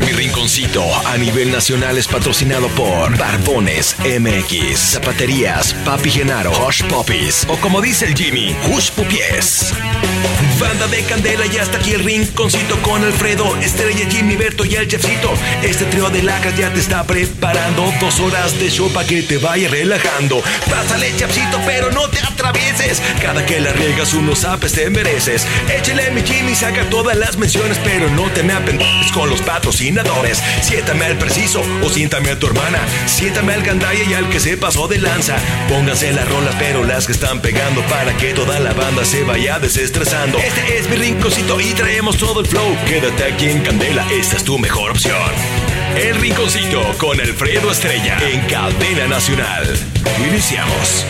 Mi rinconcito a nivel nacional es patrocinado por Barbones MX, Zapaterías, Papi Genaro, Hush Poppies o como dice el Jimmy, Hush Pupies. Banda de Candela y hasta aquí el rinconcito con Alfredo, Estrella, Jimmy, Berto y el Chefcito. Este trío de lacas ya te está preparando dos horas de show para que te vaya relajando. Pásale, Chefcito, pero no te Cada que la riegas unos apes te mereces. Échale mi Jimmy, saca todas las menciones, pero no te me apendejes con los patrocinadores. Siéntame al preciso o siéntame a tu hermana. Siéntame al gandaya y al que se pasó de lanza. Pónganse las rolas, pero las que están pegando para que toda la banda se vaya desestresando. Este es mi rinconcito y traemos todo el flow. Quédate aquí en Candela, esta es tu mejor opción. El rinconcito con Alfredo Estrella en Cadena Nacional. Iniciamos.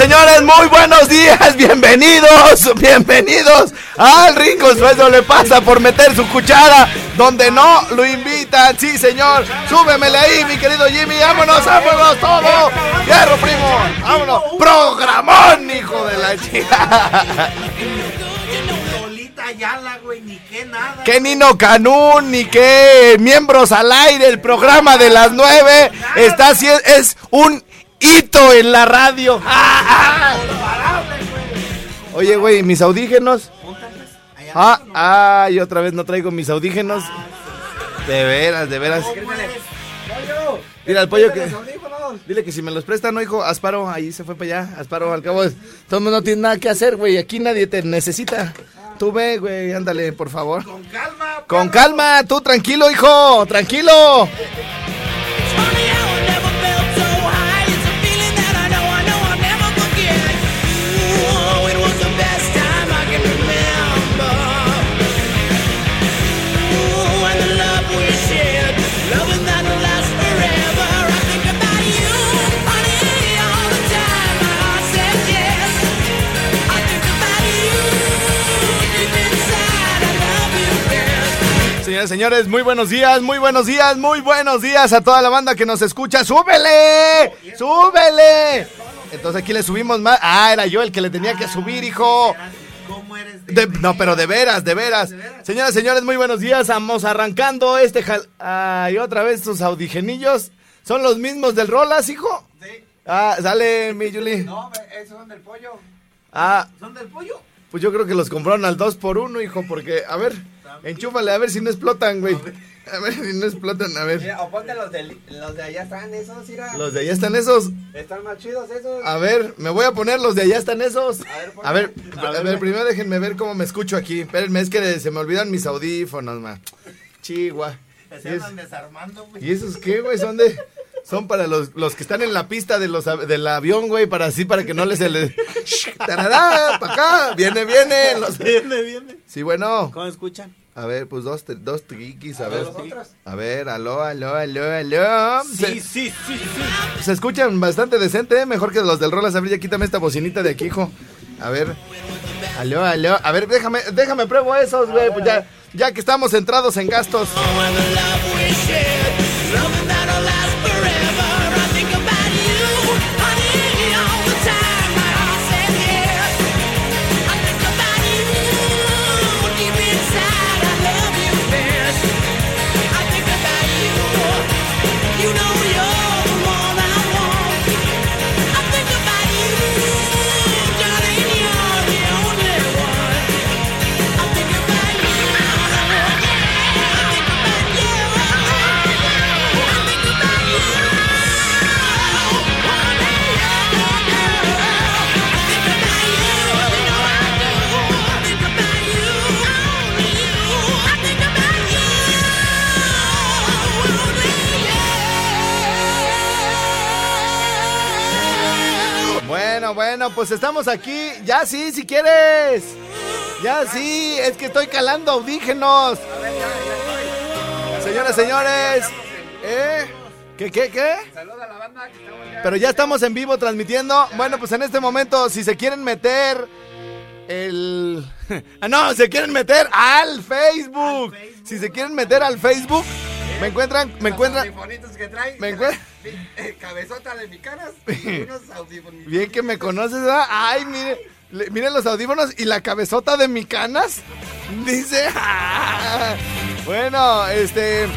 Señores, muy buenos días, bienvenidos, bienvenidos al Rico Sueldo le pasa por meter su cuchara donde no lo invitan, sí señor, súbemele ahí mi querido Jimmy, vámonos, vámonos todo, hierro primo, vámonos, programón hijo de la chica. qué. Que Nino Canún, ni qué miembros al aire, el programa de las nueve está es un hito en la radio. Oye, güey, mis audígenos. Ah, ah, y otra vez no traigo mis audígenos. De veras, de veras. Mira el pollo que. Dile que si me los prestan, no, hijo. Asparo, ahí se fue para allá. Asparo, al cabo, todo mundo no tiene nada que hacer, güey. Aquí nadie te necesita. Tú ve, güey, ándale, por favor. Con calma. Con calma, tú tranquilo, hijo, tranquilo. Señores, muy buenos días, muy buenos días, muy buenos días a toda la banda que nos escucha. ¡Súbele! ¡Súbele! Entonces aquí le subimos más. Ah, era yo el que le tenía que subir, hijo. ¿Cómo eres no, pero de veras, de veras. Señoras, señores, muy buenos días. Vamos arrancando este jal... Ah, y otra vez sus audigenillos. ¿Son los mismos del Rolas, hijo? Sí. Ah, sale mi Julie. No, esos son del pollo. Ah. ¿Son del pollo? Pues yo creo que los compraron al 2 por 1 hijo, porque, a ver. Enchúfale, a ver si no explotan, güey. A ver si no explotan, a ver. Mira, o ponte los de, los de allá están esos, mira. Los de allá están esos. Están más chidos esos. A ver, me voy a poner los de allá están esos. A ver, a ver, primero déjenme ver cómo me escucho aquí. Espérenme, es que se me olvidan mis audífonos, man. Chihuahua. Se es... desarmando, güey. ¿Y esos qué, güey? Son de... Son para los, los que están en la pista de los, del avión, güey, para así, para que no les... Se ¡Tarará! ¡Para acá! ¡Viene, viene! Los... Viene, viene. Sí, bueno. ¿Cómo escuchan? A ver, pues dos, dos triquis, a, ver. A ver, aló, aló, aló, aló. Sí, sí, sí, sí. Se escuchan bastante decente, ¿eh? mejor que los del Rolas. A ver, ya quítame esta bocinita de aquí, hijo. A ver. Aló, aló. A ver, déjame, déjame pruebo esos, güey. Pues ya, ya que estamos centrados en gastos. Pues estamos aquí. Ya sí, si quieres. Ya sí, es que estoy calando audígenos. Señoras, señores. ¿Eh? ¿Qué, qué, qué? Saluda a la banda Pero ya estamos en vivo transmitiendo. Bueno, pues en este momento, si se quieren meter el... No, se quieren meter al Facebook. Si se quieren meter al Facebook, me encuentran, me encuentran. que trae, me encuentran. Eh, cabezota de mi caras, unos audífonos. Bien que me conoces, ¿verdad? Ay, mire, miren los audífonos y la cabezota de mi canas. Dice. Bueno, este.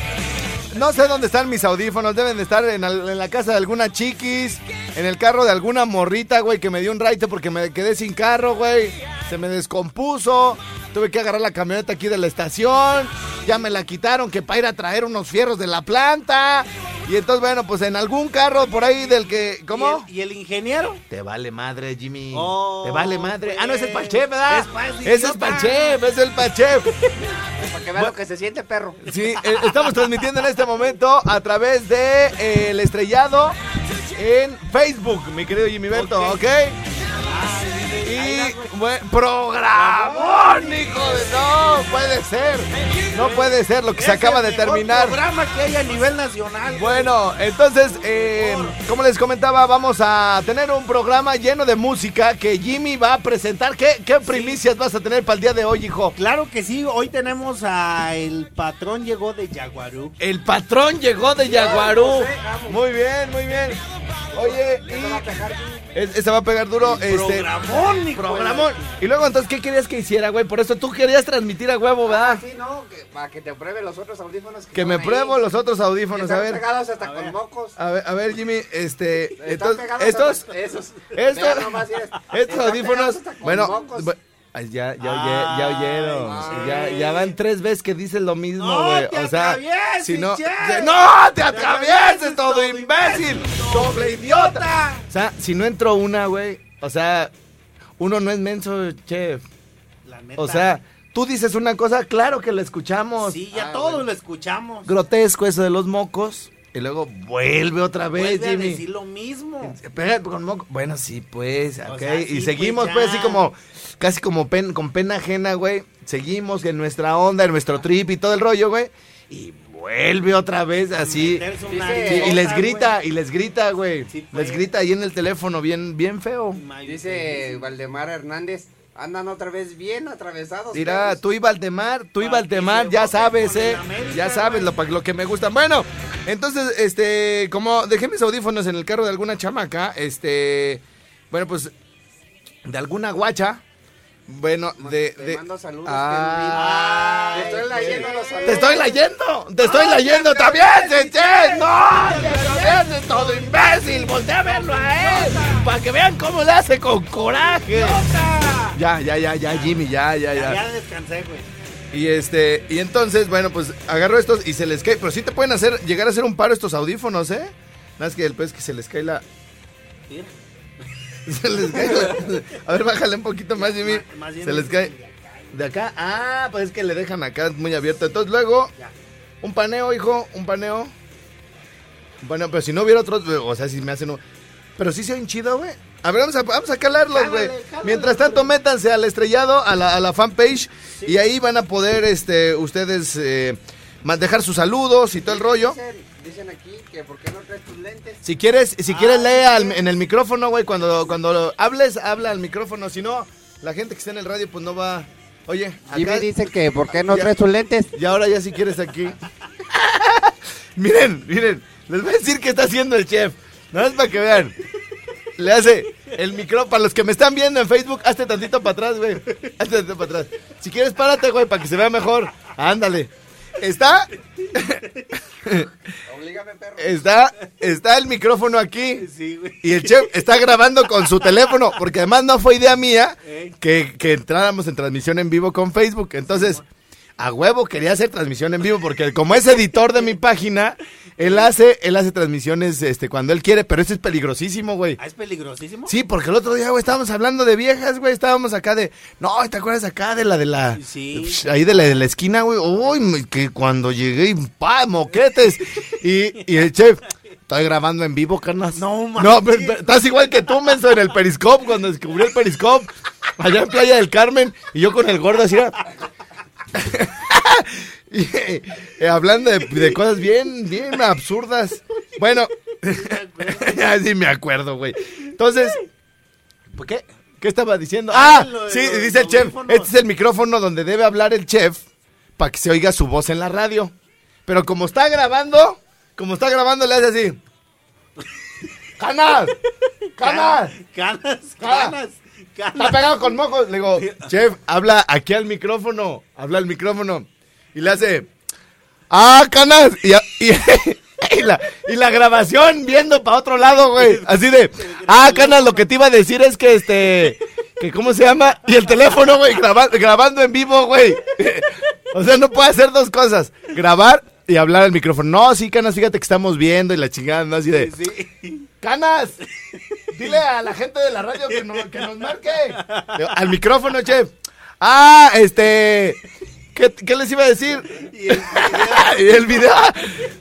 No sé dónde están mis audífonos. Deben de estar en, la casa de alguna chiquis. En el carro de alguna morrita, güey, que me dio un raite porque me quedé sin carro, güey. Se me descompuso. Tuve que agarrar la camioneta aquí de la estación. Ya me la quitaron que para ir a traer unos fierros de la planta. Y entonces, bueno, pues en algún carro por ahí del que. ¿Cómo? ¿Y el, ingeniero? Te vale madre, Jimmy. Oh, Te vale madre. Ah, no, es el Pachef, ¿verdad? Es, es el Pachef, es el Pachef. Que vea lo que se siente, perro. Sí, eh, estamos transmitiendo en este momento a través de eh, el estrellado en Facebook, mi querido Jimmy Berto, ¿ok? Y buen programón, hijo de no puede ser. No puede ser lo que se acaba de terminar. programa que hay a nivel nacional. Bueno, entonces, eh, como les comentaba, vamos a tener un programa lleno de música que Jimmy va a presentar. ¿Qué, qué primicias vas a tener para el día de hoy, hijo? Claro que sí, hoy tenemos a el patrón llegó de Yaguarú. El patrón llegó de Yaguarú. Muy bien, muy bien. Oye, y... Ese va a pegar duro. Este, Programón, hijo de programón. Y luego, entonces, ¿qué querías que hiciera, güey? Por eso tú querías transmitir a huevo, ¿verdad? Sí, no, que- para que te pruebe los otros audífonos. Que me ahí. pruebo los otros audífonos, a Están ver. pegados hasta A con ver. mocos. A ver, a ver, Jimmy, este, Están estos, hasta- esos. estos, nomás, estos están audífonos, bueno, mocos. ya, ya, oye- ya oyeron, Ay, ya, van tres veces que dices lo mismo, No güey, te o sea, si no, che. no te atravieses, todo imbécil, doble idiota, o sea, si no entró una, güey, o sea, uno no es menso, chef, La neta. o sea, tú dices una cosa, claro que la escuchamos, sí, ya Ah, todos bueno. lo escuchamos. grotesco eso de los mocos, y luego vuelve otra vez, Vuelve a Jimmy. decir lo mismo. Espera, con moco. Bueno, sí, pues, O ok. sea, y sí, seguimos, pues, pues, así como, casi como pen- con pena ajena, güey. Seguimos en nuestra onda, en nuestro trip y todo el rollo, güey. Y vuelve otra vez así. Sí, y les grita, y les grita, güey. Sí, les grita ahí en el teléfono, bien, bien feo. Dice Valdemar Hernández, andan otra vez bien atravesados. Mira, tú y Valdemar, tú y Valdemar, se ya sabes, eh. América, Ya sabes lo, pa- lo que me gusta. Bueno, entonces, este, como dejé mis audífonos en el carro de alguna chamaca, este, bueno, pues, de alguna guacha, bueno, de... Te de mando saludos. Ah, Te estoy leyendo los saludos. te estoy leyendo, te estoy leyendo también, Cheche. No, te atravieses, todo imbécil. Voltea a verlo a él. Para que vean cómo le hace con coraje. Ya, ya, ya, ya, Jimmy, ya, ya, Ya, ya. ya descansé, güey. Y este, y entonces, bueno, pues agarro estos y se les cae. Pero sí te pueden hacer, llegar a hacer un paro estos audífonos, ¿eh? Nada más que el pez que se les cae la. Sí. Se les cae A ver, bájale un poquito más, Jimmy. Más- más bien Se les es- cae. De acá, ah, pues es que le dejan acá muy abierto. Entonces luego, un paneo, hijo, un paneo. Un paneo, pero si no hubiera otros, o sea, si me hacen un... Pero sí se oyen chido, güey. A ver, vamos a, vamos a calarlos, güey. Mientras tanto, métanse al estrellado, a la, a la fanpage, y ahí van a poder, este, ustedes, eh, dejar sus saludos y todo el rollo. Dicen, dicen aquí que por qué no traes tus lentes. Si quieres, si quieres lee al- en el micrófono, güey, cuando, cuando hables, habla al micrófono. Si no, la gente que está en el radio, pues no va... Oye, Jimmy acá... dice que por qué no Ya. traes tus lentes. Y ahora ya si quieres aquí. miren, miren, les voy a decir qué está haciendo el chef. Nada más para que vean. Le hace el micrófono, para los que me están viendo en Facebook, hazte tantito para atrás, güey. Hazte tantito para atrás. Si quieres, párate, güey, para que se vea mejor. Ándale. Está, Oblígame, perro. está, está el micrófono aquí. Sí, güey. Y el chef está grabando con su teléfono, porque además no fue idea mía que, que entráramos en transmisión en vivo con Facebook. Entonces, a huevo quería hacer transmisión en vivo, porque como es editor de mi página, él hace, él hace transmisiones este, cuando él quiere, pero eso es peligrosísimo, güey. Ah, es peligrosísimo. Sí, porque el otro día, güey, estábamos hablando de viejas, güey, estábamos acá de... No, ¿te acuerdas acá de la de la... Sí. Psh, Ahí de la, de la esquina, güey. Uy, que cuando llegué, y pa, moquetes. Y, y el chef... Estoy grabando en vivo, carnas. No, No, manches. pero- pero estás igual que tú, menso, en el Periscope, cuando descubrí el Periscope. Allá en Playa del Carmen. Y yo con el gordo así... y, eh, hablando de, de cosas bien, bien absurdas. Bueno, así me acuerdo, güey. Entonces, ¿por qué? ¿Qué estaba diciendo? Ah, de sí, dice el chef. Este es el micrófono donde debe hablar el chef para que se oiga su voz en la radio. Pero como está grabando, como está grabando, le hace así. ¡Canas! ¡Canas! Canas, Ah. canas, Está pegado con mocos. Le digo, chef, habla aquí al micrófono. Habla al micrófono. Y le hace, ¡ah, canas! Y, a- y, y la, y la grabación viendo para otro lado, güey. Así de, ¡ah, canas! Lo que te iba a decir es que este. que ¿Cómo se llama? Y el teléfono, güey, graba- grabando en vivo, güey. O sea, no puede hacer dos cosas: grabar y hablar al micrófono. No, sí, canas, fíjate que estamos viendo y la chingada, ¿no? Así de. Sí. ¡Canas! Dile a la gente de la radio que, no- que nos marque. Al micrófono, chef. Ah, este. ¿Qué, qué les iba a decir? Y el y el video.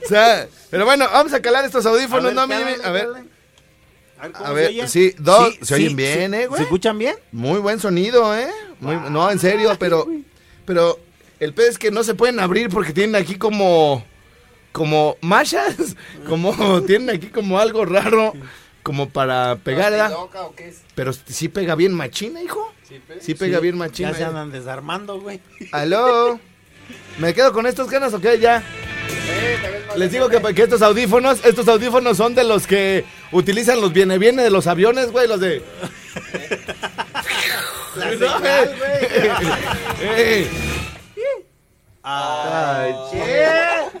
O sea, pero bueno, vamos a calar estos audífonos, A ver, ¿no? A ver. cálale. ver, ¿cómo A se ver, oyen? sí, dos, se oyen bien, sí. ¿eh, güey? ¿Se escuchan bien? Muy buen sonido, ¿eh? Muy- no, en serio, pero, pero el pez es que no se pueden abrir porque tienen aquí como, como machas, como tienen aquí como algo raro, como para pegar, ¿verdad? ¿Loca o qué es? Pero sí pega bien machina, hijo. Sí pega bien machina. Ya se andan desarmando, güey. Aló. ¿Me quedo con estos ganas o qué? Ya. Les digo que, que estos audífonos, estos audífonos son de los que utilizan los viene viene de los aviones, güey, los de. La No, señal, eh. Eh. Ay,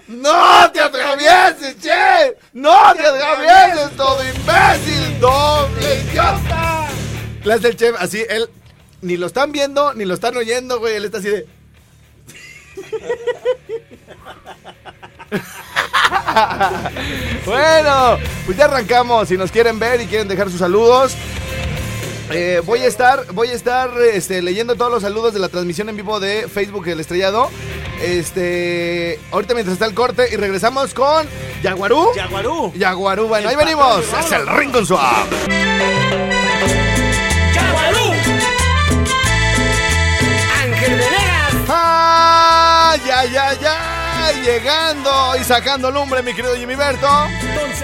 ¡No te atravieses, che! ¡No te atravieses, todo imbécil! ¡Doble idiota! Las del chef, así, él ni lo están viendo, ni lo están oyendo, güey. Él está así de. bueno, pues ya arrancamos. Si nos quieren ver y quieren dejar sus saludos. eh, voy a estar, voy a estar este, leyendo todos los saludos de la transmisión en vivo de Facebook El Estrellado. Este, ahorita mientras está el corte y regresamos con Yaguarú. Yaguarú. Yaguarú, bueno, El ahí venimos. Es el Rincón Swap. ¡Ay, ay, ay, ay! Llegando y sacando lumbre, mi querido Jimmy Berto.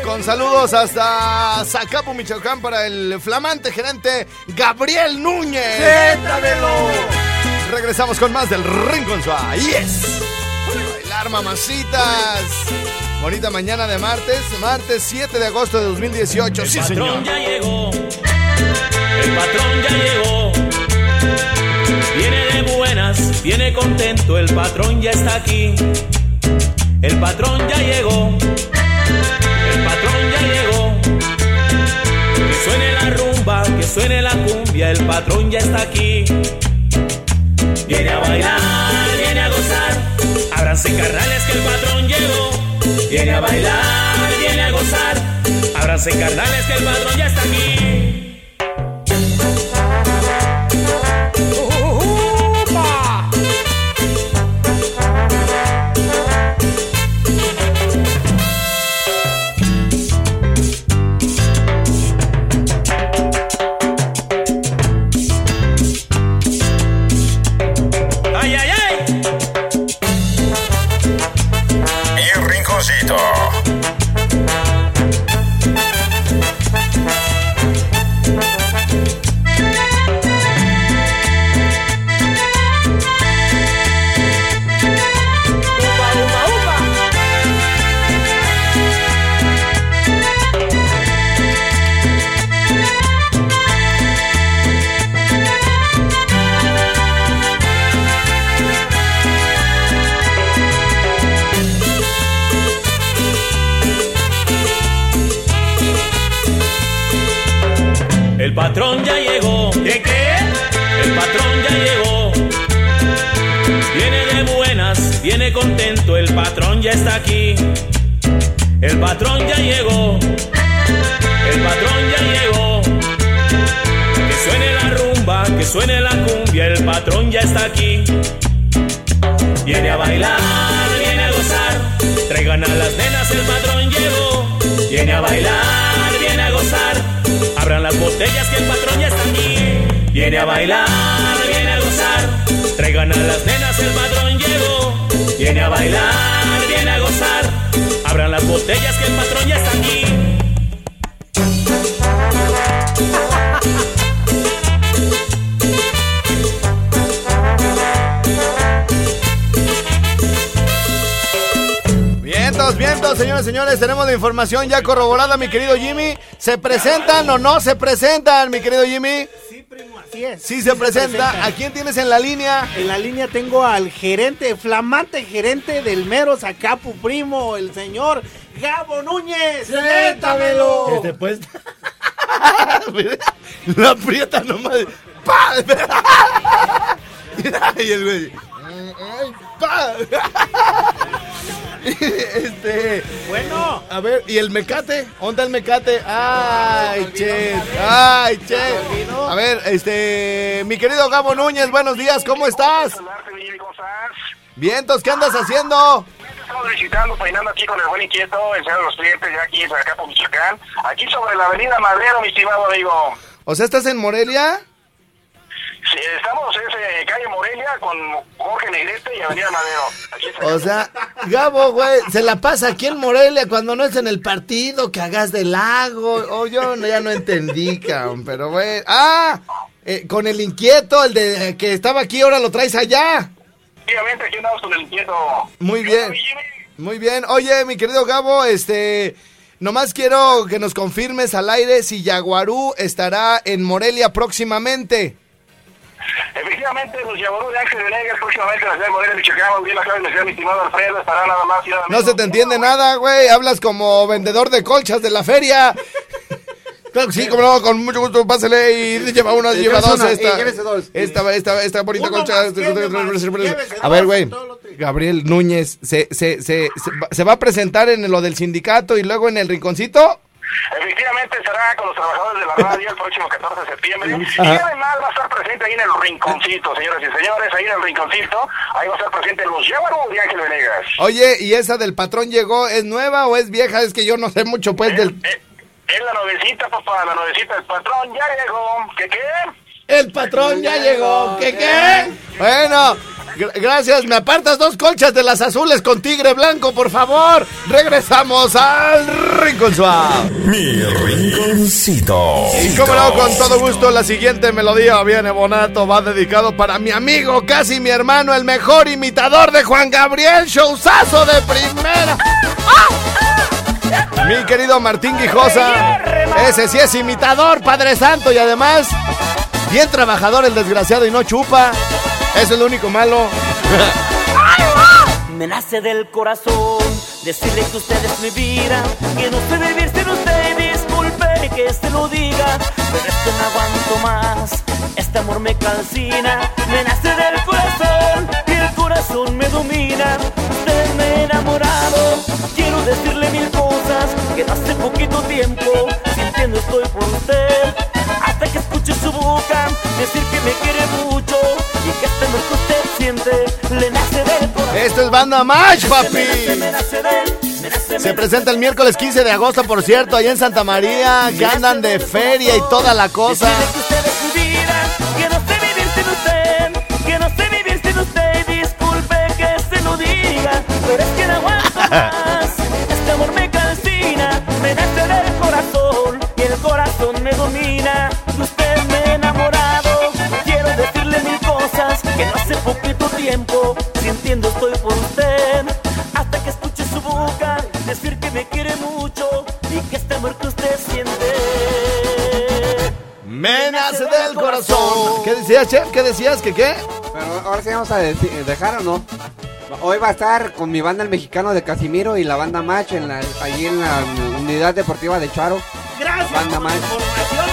Con saludos hasta Zacapu, Michoacán, para el flamante gerente Gabriel Núñez. Regresamos con más del Rincón Swap. ¡Yes! Bailar, mamacitas. Bonita mañana de martes, martes 7 de agosto de 2018. Sí, señor. patrón ya llegó. El patrón ya llegó. Viene de buenas, viene contento. El patrón ya está aquí. El patrón ya llegó. El patrón ya llegó. Que suene la rumba, que suene la cumbia. El patrón ya está aquí. Viene a bailar, viene a gozar. Ábranse carnales que el patrón llegó. Viene a bailar, viene a gozar. Ábranse carnales que el patrón ya está aquí. El patrón ya llegó. El patrón ya llegó. Que suene la rumba, que suene la cumbia. El patrón ya está aquí. Viene a bailar, viene a gozar. Traigan a las nenas, el patrón llegó. Viene a bailar, viene a gozar. Abran las botellas que el patrón ya está aquí. Viene a bailar, viene a gozar. Traigan a las nenas, el patrón llegó. Viene a bailar, viene a gozar. Abran las botellas que el patrón ya está aquí. Vientos, vientos, señores, señores, tenemos la información ya corroborada, mi querido Jimmy. ¿Se presentan o no se presentan, mi querido Jimmy? Así es. Sí se presenta. ¿A quién tienes en la línea? En la línea tengo al gerente, flamante gerente del mero Zacapu Primo, el señor Gabo Núñez. ¡Siéntamelo! Este, pues. La aprieta nomás. ¡Pa! y el güey. ¡Ay, pa! Este. Bueno, A ver, ¿y el mecate? ¿Dónde está el mecate? Ay, che. Ay, che. A ver, este. Mi querido Gabo Núñez, buenos días, ¿cómo estás? Vientos, ¿qué andas haciendo? estamos visitando, peinando aquí con el buen inquieto, de los clientes, ya aquí en Zacapo, Michoacán. Aquí sobre la avenida Madero, mi estimado amigo. O sea, ¿estás en Morelia? Sí, estamos en calle Morelia con Jorge Negrete y avenida Madero. Aquí O sea, Gabo, güey, se la pasa aquí en Morelia cuando no es en el partido, que hagas del lago. O yo no- ya no entendí, cabrón, pero güey. ¡Ah! eh, con el inquieto, el de que estaba aquí, ahora lo traes allá. Efectivamente, aquí andamos con el inquieto. Muy bien. Muy bien. Oye, mi querido Gabo, este. Nomás quiero que nos confirmes al aire si Yaguarú estará en Morelia próximamente. Efectivamente, los Yaború de Ángel Venegas, próximamente en la ciudad de Morelia, Michoacán, muy bien la acaba de mi estimado Alfredo, estará nada más y nada No se te entiende nada, güey. Hablas como vendedor de colchas de la feria. Claro sí, como no, con mucho gusto, pásale y lleva una, Y lleva dos. una, Esta, y dos. esta, esta, esta bonita Uno colcha. más, ¿quién más? Llévese A ver, güey. lo. Gabriel Núñez, se, se, se, se va a presentar en lo del sindicato y luego en el rinconcito? Efectivamente, estará con los trabajadores de la radio el próximo 14 de septiembre. Y además va a estar presente ahí en el rinconcito, señoras y señores, ahí en el rinconcito. Ahí va a estar presente los Yaború de Ángel Venegas. Oye, ¿y esa del patrón llegó? ¿Es nueva o es vieja? Es que yo no sé mucho, pues, del... Eh, Es la nuevecita, papá, la nuevecita del patrón. Ya llegó. ¿Qué qué? El patrón ya llegó. ¿Qué qué? Bueno, gracias. Me apartas dos colchas de las azules con tigre blanco, por favor. Regresamos al Rincón Suave. Mi rinconcito. Y como no, con todo gusto, la siguiente melodía viene bonato, va dedicado para mi amigo, casi mi hermano, el mejor imitador de Juan Gabriel, showzazo de primera. Mi querido Martín Guijosa, ese sí es imitador, Padre Santo, y además, bien trabajador el desgraciado y no chupa. Es lo único malo. Me nace del corazón decirle que usted es mi vida, que no sé vivir sin usted. Disculpe que se lo diga, pero es que no aguanto más. Este amor me calcina, me nace del corazón y el corazón me domina. Usted enamorado, Banda Match, papi. Se presenta el miércoles 15 de agosto, por cierto, allá en Santa María, que andan de feria y toda la cosa. Corazón. ¿Qué decías, chef? ¿Qué decías? ¿Que qué? Pero ahora sí vamos a deci- dejar o no. Hoy va a estar con mi banda el mexicano de Casimiro y la banda Match en la, allí en la unidad deportiva de Charo. Gracias Banda por Match. información,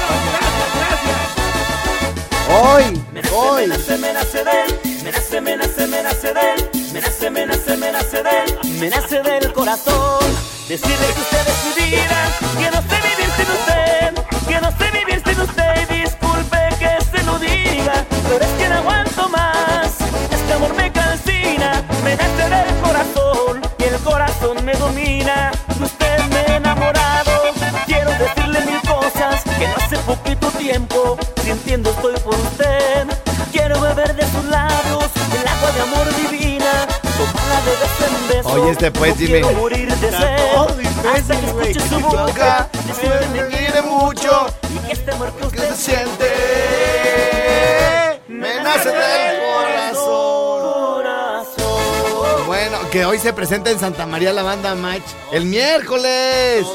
gracias, Hoy, Me nace, hoy. me nace, me nace de él, me nace, me nace, me nace de él, me nace, me nace, me nace de él, me nace del corazón. Decirle que usted es mi vida, que no sé pero es que no aguanto más. Este amor me calcina, me nace del corazón y el corazón me domina. Usted me he enamorado, quiero decirle mil cosas que no hace poquito tiempo sintiendo estoy por usted. Quiero beber de sus labios el agua de amor divina, tomarla de beso en beso. Oye, este, pues, No dime. quiero morir de sed. Hasta que escuche su Boca, decirle que me quiere mucho. y que este amor que ¿Qué usted se siente? Nace del corazón. Bueno, que hoy se presenta en Santa María la banda Match. El miércoles.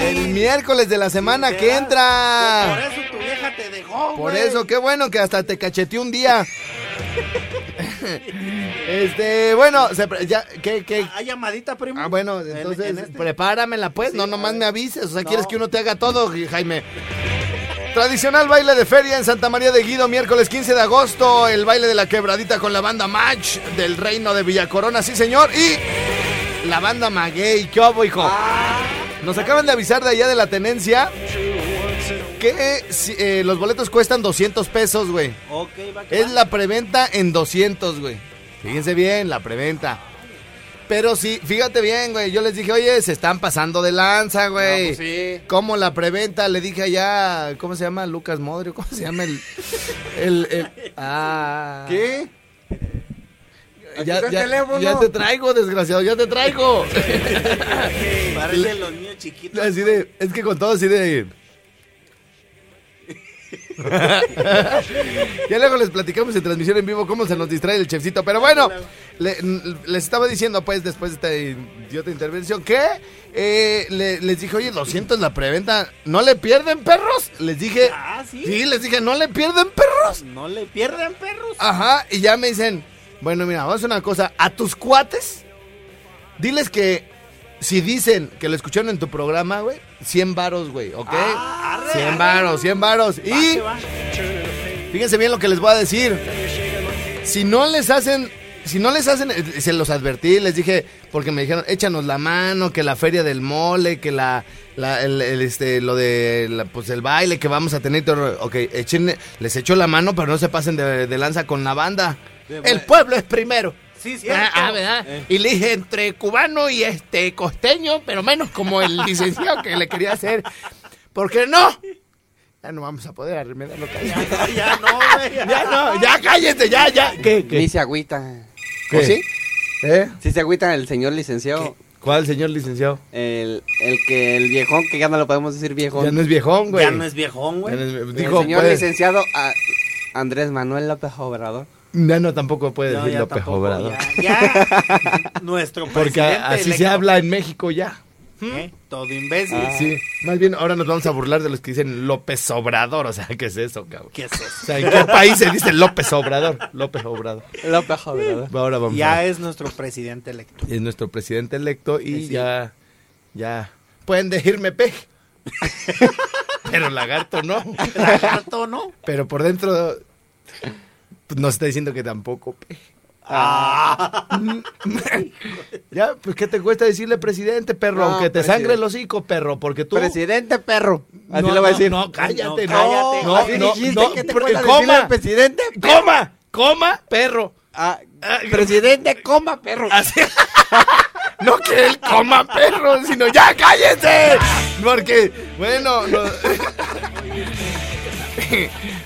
El miércoles de la semana que Por entra. eso tu vieja te dejó, Por eso, qué bueno que hasta te cacheteé un día. Este, bueno, se pre- ya, ¿qué, qué? ¿Hay llamadita, primo? Ah, bueno, En- entonces en este. prepáramela pues, Sí, no nomás me avises, o sea, No. quieres que uno te haga todo, Jaime. Tradicional baile de feria en Santa María de Guido, miércoles 15 de agosto, el baile de la quebradita con la banda Match del Reino de Villacorona, sí señor, y la banda Maguey, ¿qué hubo, hijo? Nos acaban de avisar de allá de la tenencia que eh, los boletos cuestan 200 pesos, güey. Es la preventa en 200, güey. Fíjense bien, la preventa. Pero sí, fíjate bien, güey. Yo les dije, oye, se están pasando de lanza, güey. No, pues sí. ¿Cómo la preventa? Le dije allá, ¿cómo se llama? Lucas Modrio, ¿cómo se llama el. el, el- ah. ¿Qué? Ya, ya- ya te traigo, desgraciado, ya te traigo. Parecen los niños chiquitos. Así de, es que con todo así de. ya luego les platicamos en transmisión en vivo cómo se nos distrae el chefcito. Pero bueno, le- les estaba diciendo pues después de esta idiota intervención que eh, le- les dije, oye, 200 la preventa, ¿no le pierden perros? Les dije, Ah, ¿sí? sí, les dije, ¿no le pierden perros? No le pierden perros. Ajá, y ya me dicen, bueno, mira, vamos a hacer una cosa, a tus cuates, diles que si dicen que lo escucharon en tu programa, güey, 100 varos, güey, ¿ok? Ah, arre, 100 arre. varos, 100 varos. Va, Y fíjense bien lo que les voy a decir. Si no les hacen, si no les hacen, eh, se los advertí, les dije, porque me dijeron, échanos la mano, que la feria del mole, que la, la- el, el, este, lo de, la- pues el baile que vamos a tener. y todo. Ok, echen, les echo la mano, pero no se pasen de, de lanza con la banda. El pueblo es primero. Sí, cierto. Ah, ah, ¿verdad? Y le dije entre cubano y este costeño, pero menos como el licenciado que le quería hacer. ¿Por qué no? Ya no vamos a poder remediarlo. Ya, ya no, güey. Ya no, ya cállate, ya, ya. ¿Qué? Se agüita. ¿Qué? ¿O sí? ¿Eh? Sí se agüita el señor licenciado. ¿Cuál señor licenciado? El, el que, el viejón, que ya no lo podemos decir viejón. Ya no es viejón, güey. Ya no es viejón, Ya güey. no es- el señor pues, licenciado a- Andrés Manuel López Obrador. Ya no tampoco puede No, decir ya López tampoco, Obrador. Ya, ya. nuestro Porque así se habla en México ya. ¿Eh? Todo imbécil. Sí, más bien ahora nos vamos a burlar de los que dicen López Obrador. O sea, ¿qué es eso, cabrón? ¿Qué es eso? O sea, ¿en qué país se dice López Obrador? López Obrador. López Obrador. Ahora vamos a Ya es nuestro presidente electo. es nuestro presidente electo y Sí. ya, ya, pueden decirme pej. Pero lagarto no. Lagarto, ¿no? Pero por dentro pues, nos está diciendo que tampoco. Ah. Ya, pues ¿qué te cuesta decirle presidente, perro? No, Aunque te presidente. sangre el hocico, perro, porque tú... Presidente perro. Así No, le voy a no, decir. No, cállate, No, no, cállate. no, Así no, dijiste no, te pre- cuesta decirle coma, presidente. coma, coma, perro. Ah, Ah, presidente, coma, perro. Así. No que él coma perro, sino ya cállese. Porque, bueno, no-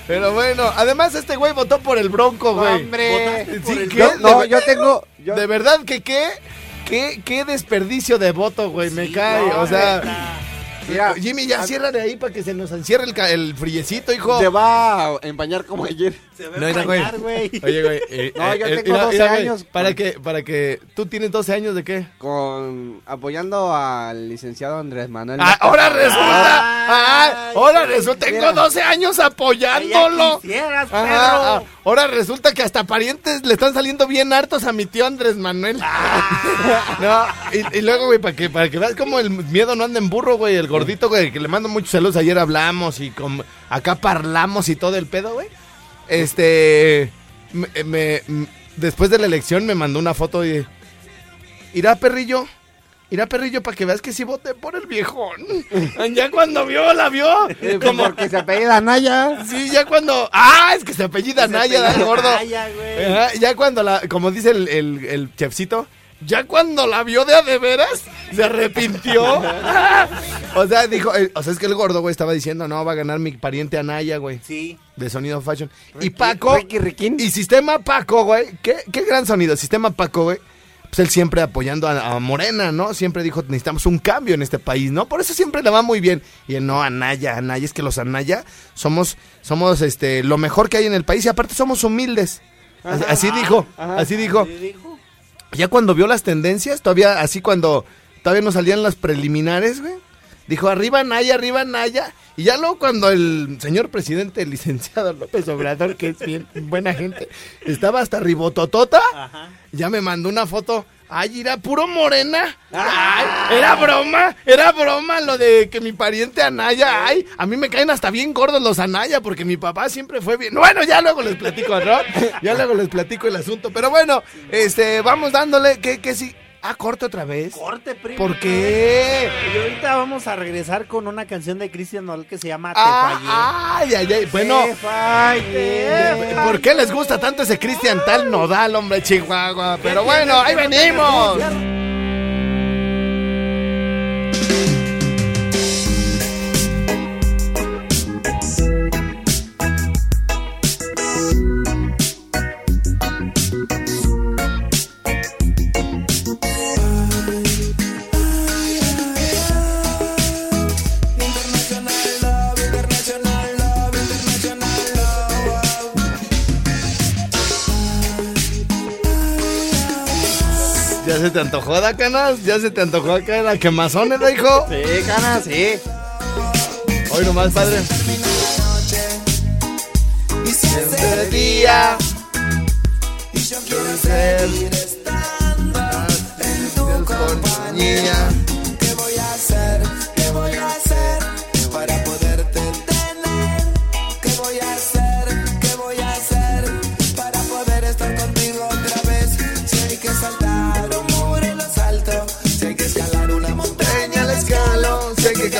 Pero bueno, además este güey votó por el Bronco, güey. Hombre. Sí, ¿qué? Yo- no, yo tengo. yo- De verdad que qué, qué, qué desperdicio de voto, güey, me cae. no, o sea. Mira, Jimmy, ya cierra de ahí para que se nos encierre el, ca- el friecito, hijo. se va a empañar como ayer. Se va No, a mira, güey. empañar, güey. Oye, güey. eh, No, eh, yo eh, tengo 12 años. Para que, para que. ¿Tú tienes 12 años de qué? Con apoyando al licenciado Andrés Manuel. Ah, ahora resulta. Ah, ahora resulta. Tengo Mira. 12 años Ya apoyándolo. quisieras, Ajá, perro. ah, ahora resulta que hasta parientes le están saliendo bien hartos a mi tío Andrés Manuel. no, y, y luego, güey, para que, para que veas cómo el miedo no anda en burro, güey. El gordito, güey, que le mando muchos saludos. Ayer hablamos y con, acá parlamos y todo el pedo, güey. Este. Me, después de la elección me mandó una foto y. Irá, perrillo. Irá, perrillo, para que veas que sí voté por el viejón. Ya cuando vio, la vio. Eh, Como, Porque se apellida Naya. Sí, ya cuando. ¡Ah! Es que se apellida Naya, gordo. Naya, güey. Ya cuando la. Como dice el, el, el chefcito. Ya cuando la vio de a de veras, se arrepintió. o sea, dijo. eh, o sea, es que el gordo, güey, estaba diciendo, no, va a ganar mi pariente Anaya, güey. Sí. De sonido fashion. y Paco. Ricky Riquín. Y Sistema Paco, güey. ¿Qué, qué gran sonido. Sistema Paco, güey. Pues él siempre apoyando a, a Morena, ¿no? Siempre dijo, necesitamos un cambio en este país, ¿no? Por eso siempre le va muy bien. Y él, no, Anaya, Anaya, es que los Anaya somos, somos, este, lo mejor que hay en el país y aparte somos humildes. Así, así dijo, así dijo. ¿Qué dijo? Ya cuando vio las tendencias, todavía así cuando todavía no salían las preliminares, güey. Dijo, arriba Naya, arriba Naya. Y ya luego cuando el señor presidente, el licenciado López Obrador, que es bien buena gente, estaba hasta ribototota, Ajá. ya me mandó una foto. Ay, era puro morena. Ay, era broma, era broma lo de que mi pariente Anaya. Ay, a mí me caen hasta bien gordos los Anaya porque mi papá siempre fue bien. Bueno, ya luego les platico, ¿no? Ya luego les platico el asunto. Pero bueno, este, vamos dándole que, que sí. Ah, corte otra vez. Corte, primo. ¿Por qué? Y ahorita vamos a regresar con una canción de Cristian Nodal que se llama Te Ah, Fallé. ay, ay, ay. Bueno, Te fallé. ¿por qué les gusta tanto ese Cristian tal nodal, hombre, Chihuahua? Pero bueno, ahí venimos. Te antojó, da canas? ¿Ya se te antojó acá la quemazón, ¿eh, hijo? Sí, canas, sí. Hoy nomás, padre. Y si Siempre día. y yo quiero ser seguir estando en tu compañía.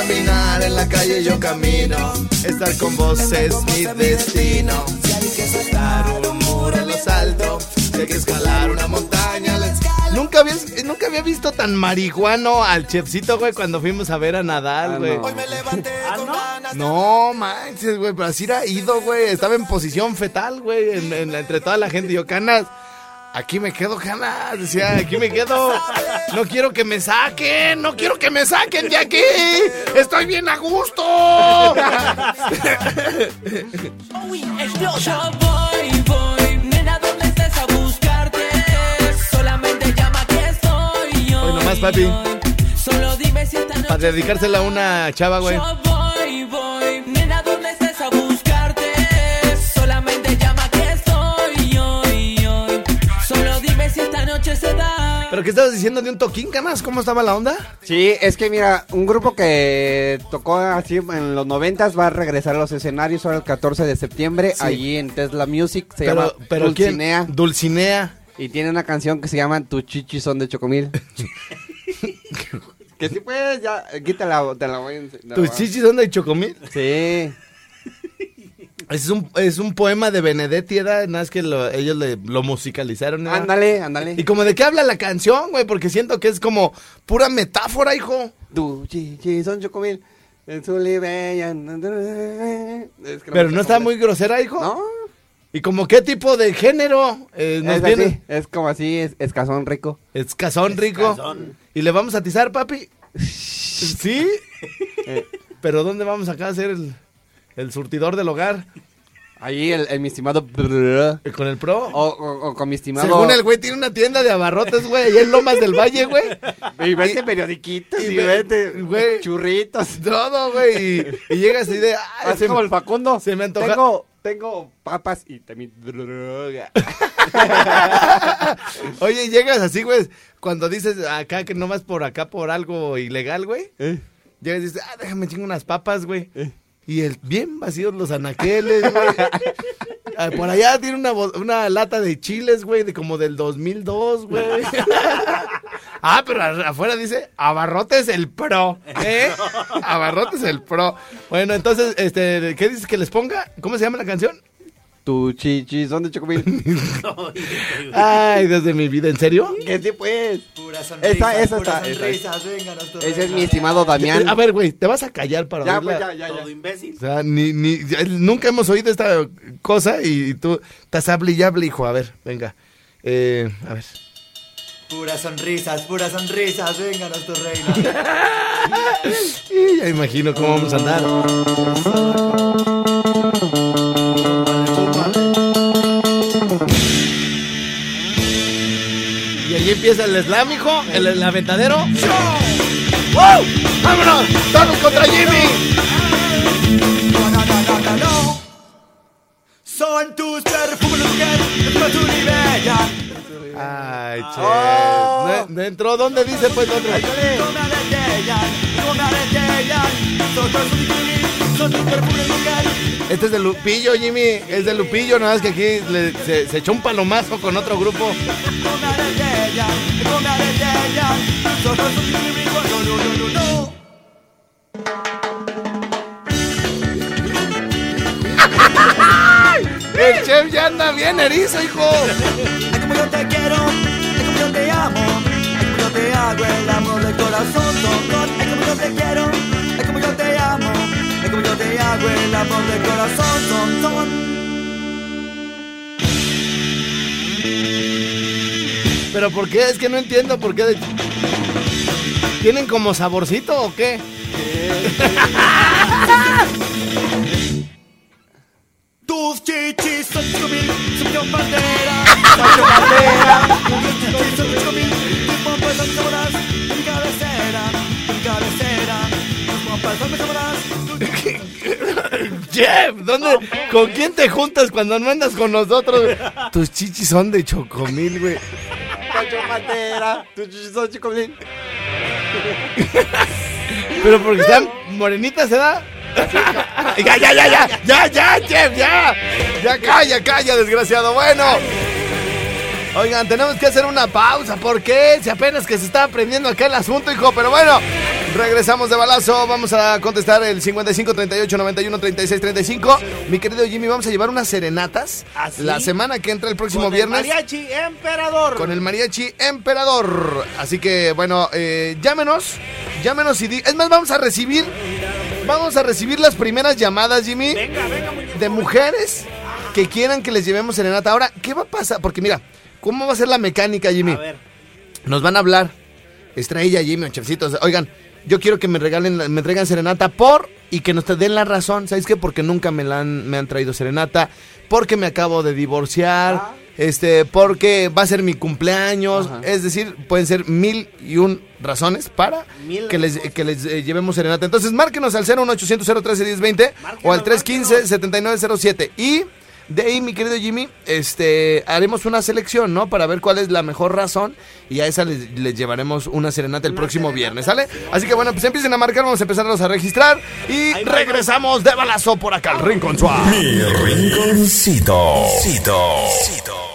Caminar en la calle, yo camino. Estar con vos es mi destino. Si hay que saltar un muro, lo salto. Si hay que escalar una montaña, la escalo. Nunca había, nunca había visto tan marihuano al chefcito, güey, cuando fuimos a ver a Nadal, Ah, güey. no. Hoy me levanté con ganas No manches, güey, pero así era ido, güey. Estaba en posición fetal, güey, en- en- entre toda la gente. Y yo, canas, aquí me quedo, canas. Decía, aquí me quedo. No quiero que me saquen, no quiero que me saquen de aquí. Estoy bien a gusto. Hoy nomás, papi. Solo dime si esta noche Para dedicársela a una chava, güey. Noche se da. ¿Pero qué estabas diciendo de un toquín, canas? ¿Cómo estaba la onda? Sí, es que mira, un grupo que tocó así en los noventas va a regresar a los escenarios ahora el 14 de septiembre, Sí. allí en Tesla Music, se pero, llama pero ¿quién? Dulcinea, Dulcinea. y tiene una canción que se llama Tu chichis son de chocomil. que si puedes, ya, quítala, te la voy a enseñar. ¿Tus chichis son de chocomil? Sí. Es un, es un poema de Benedetti, ¿verdad? Nada más que lo- ellos le- lo musicalizaron. ¿verdad? Ándale, ándale. ¿Y como de qué habla la canción, güey? Porque siento que es como pura metáfora, hijo. Chichis son chocomil. Es que Pero no está muy grosera, hijo. No, ¿Y como qué tipo de género eh, nos es viene? así, es como así, es escazón rico. Escazón rico. ¿Y le vamos a atizar, papi? ¿Sí? Eh. ¿Pero dónde vamos acá a hacer el, el surtidor del hogar? Ahí el, el mi estimado ¿Eh, ¿Con el pro? o, o- o con mi estimado Según el güey tiene una tienda de abarrotes, güey, ahí en Lomas del Valle, güey. y vete periodiquitos y y, ve- vete güey. churritos Todo, güey. Y, y llega así de. ay, así se como el Facundo se me antoja- tengo tengo papas y también droga Oye, llegas así, güey. Cuando dices acá que no vas por acá por algo ilegal, güey. ¿Eh? Llegas y dices, ah, déjame chingo unas papas, güey. Y el bien vacíos los anaqueles, güey. Ah, por allá tiene una, una lata de chiles, güey, de como del 2002, güey. ah, pero afuera dice, abarrotes el pro, ¿eh? Abarrotes el pro. Bueno, entonces, este, ¿qué dices que les ponga? ¿Cómo se llama la canción? Tu chichis son de chocomil Ay, desde mi vida, ¿en serio? que sí pues Pura esa esa está esa es- ese es mi estimado Damián A ver, güey, te vas a callar para ya pues ya ya ya Todo imbécil. O sea, ni, ni, ya- nunca hemos oído esta cosa y, tú estás hable y hable, hijo. A ver, venga. Eh, a ver. Puras sonrisas, puras sonrisas, venga nuestro reino. Y ya imagino cómo vamos a andar. Empieza el slam, hijo, el, el aventadero. ¡Wow! ¡Vámonos! ¡Todos contra Jimmy! No, no, no, no, no. Son tus perfumes los que tu libella. Ay, che. Oh. ¿No, no entró? ¿Dónde dice pues otro? Este es de Lupillo, Jimmy. Es de Lupillo, nada más que aquí le- se, se echó un palomazo con otro grupo. El chef ya anda bien erizo, hijo. Yo te quiero, te hago el amor del corazón, son. Ay, como yo te quiero, ay, como yo te amo, ay, como yo te hago el amor del corazón, son. Pero ¿por qué? Es que no entiendo por qué. de- ¿Tienen como saborcito o qué? Tus chichis son chocomil, son bandera, son bandera. Tus chichis son chocomil, Jeff, ¿dónde, ¿con quién te juntas cuando no andas con nosotros? Tus chichis son de chocomil, güey. Pancho Pantera, tu chichizón, chico, bien. Pero porque están morenitas, ¿se da? ya, ya, ya, ya, ya, ya, Jeff, ya. Ya calla, calla, desgraciado. Bueno. Oigan, tenemos que hacer una pausa. ¿Por qué? Si apenas que se está aprendiendo acá el asunto, hijo. Pero bueno, regresamos de balazo. Vamos a contestar el 55 38 91 36 35. Mi querido Jimmy, vamos a llevar unas serenatas la semana que entra el próximo Con el viernes. mariachi emperador. Con el mariachi emperador. Así que, bueno, eh, llámenos. Llámenos y di. Es más, vamos a recibir. Vamos a recibir las primeras llamadas, Jimmy. Venga, venga. De mujeres que quieran que les llevemos serenata. Ahora, ¿qué va a pasar? Porque mira, ¿cómo va a ser la mecánica, Jimmy? A ver. Nos van a hablar. Estrella, Jimmy Chefcitos. Oigan, yo quiero que me regalen, me traigan serenata por y que nos te den la razón. ¿Sabes qué? Porque nunca me la han, me han traído serenata. Porque me acabo de divorciar. Ah. Este, porque va a ser mi cumpleaños. Ajá. Es decir, pueden ser mil y un razones para Mil que les, que les eh, llevemos serenata. Entonces, márquenos al 01800 013 1020 o al 315 7907 y de ahí, mi querido Jimmy, este, haremos una selección, ¿no? Para ver cuál es la mejor razón y a esa les, les llevaremos una serenata el próximo viernes, ¿sale? Así que bueno, pues empiecen a marcar, vamos a empezarlos a registrar y regresamos de balazo por acá al Rincón Suave. Mi rinconcito. Cito.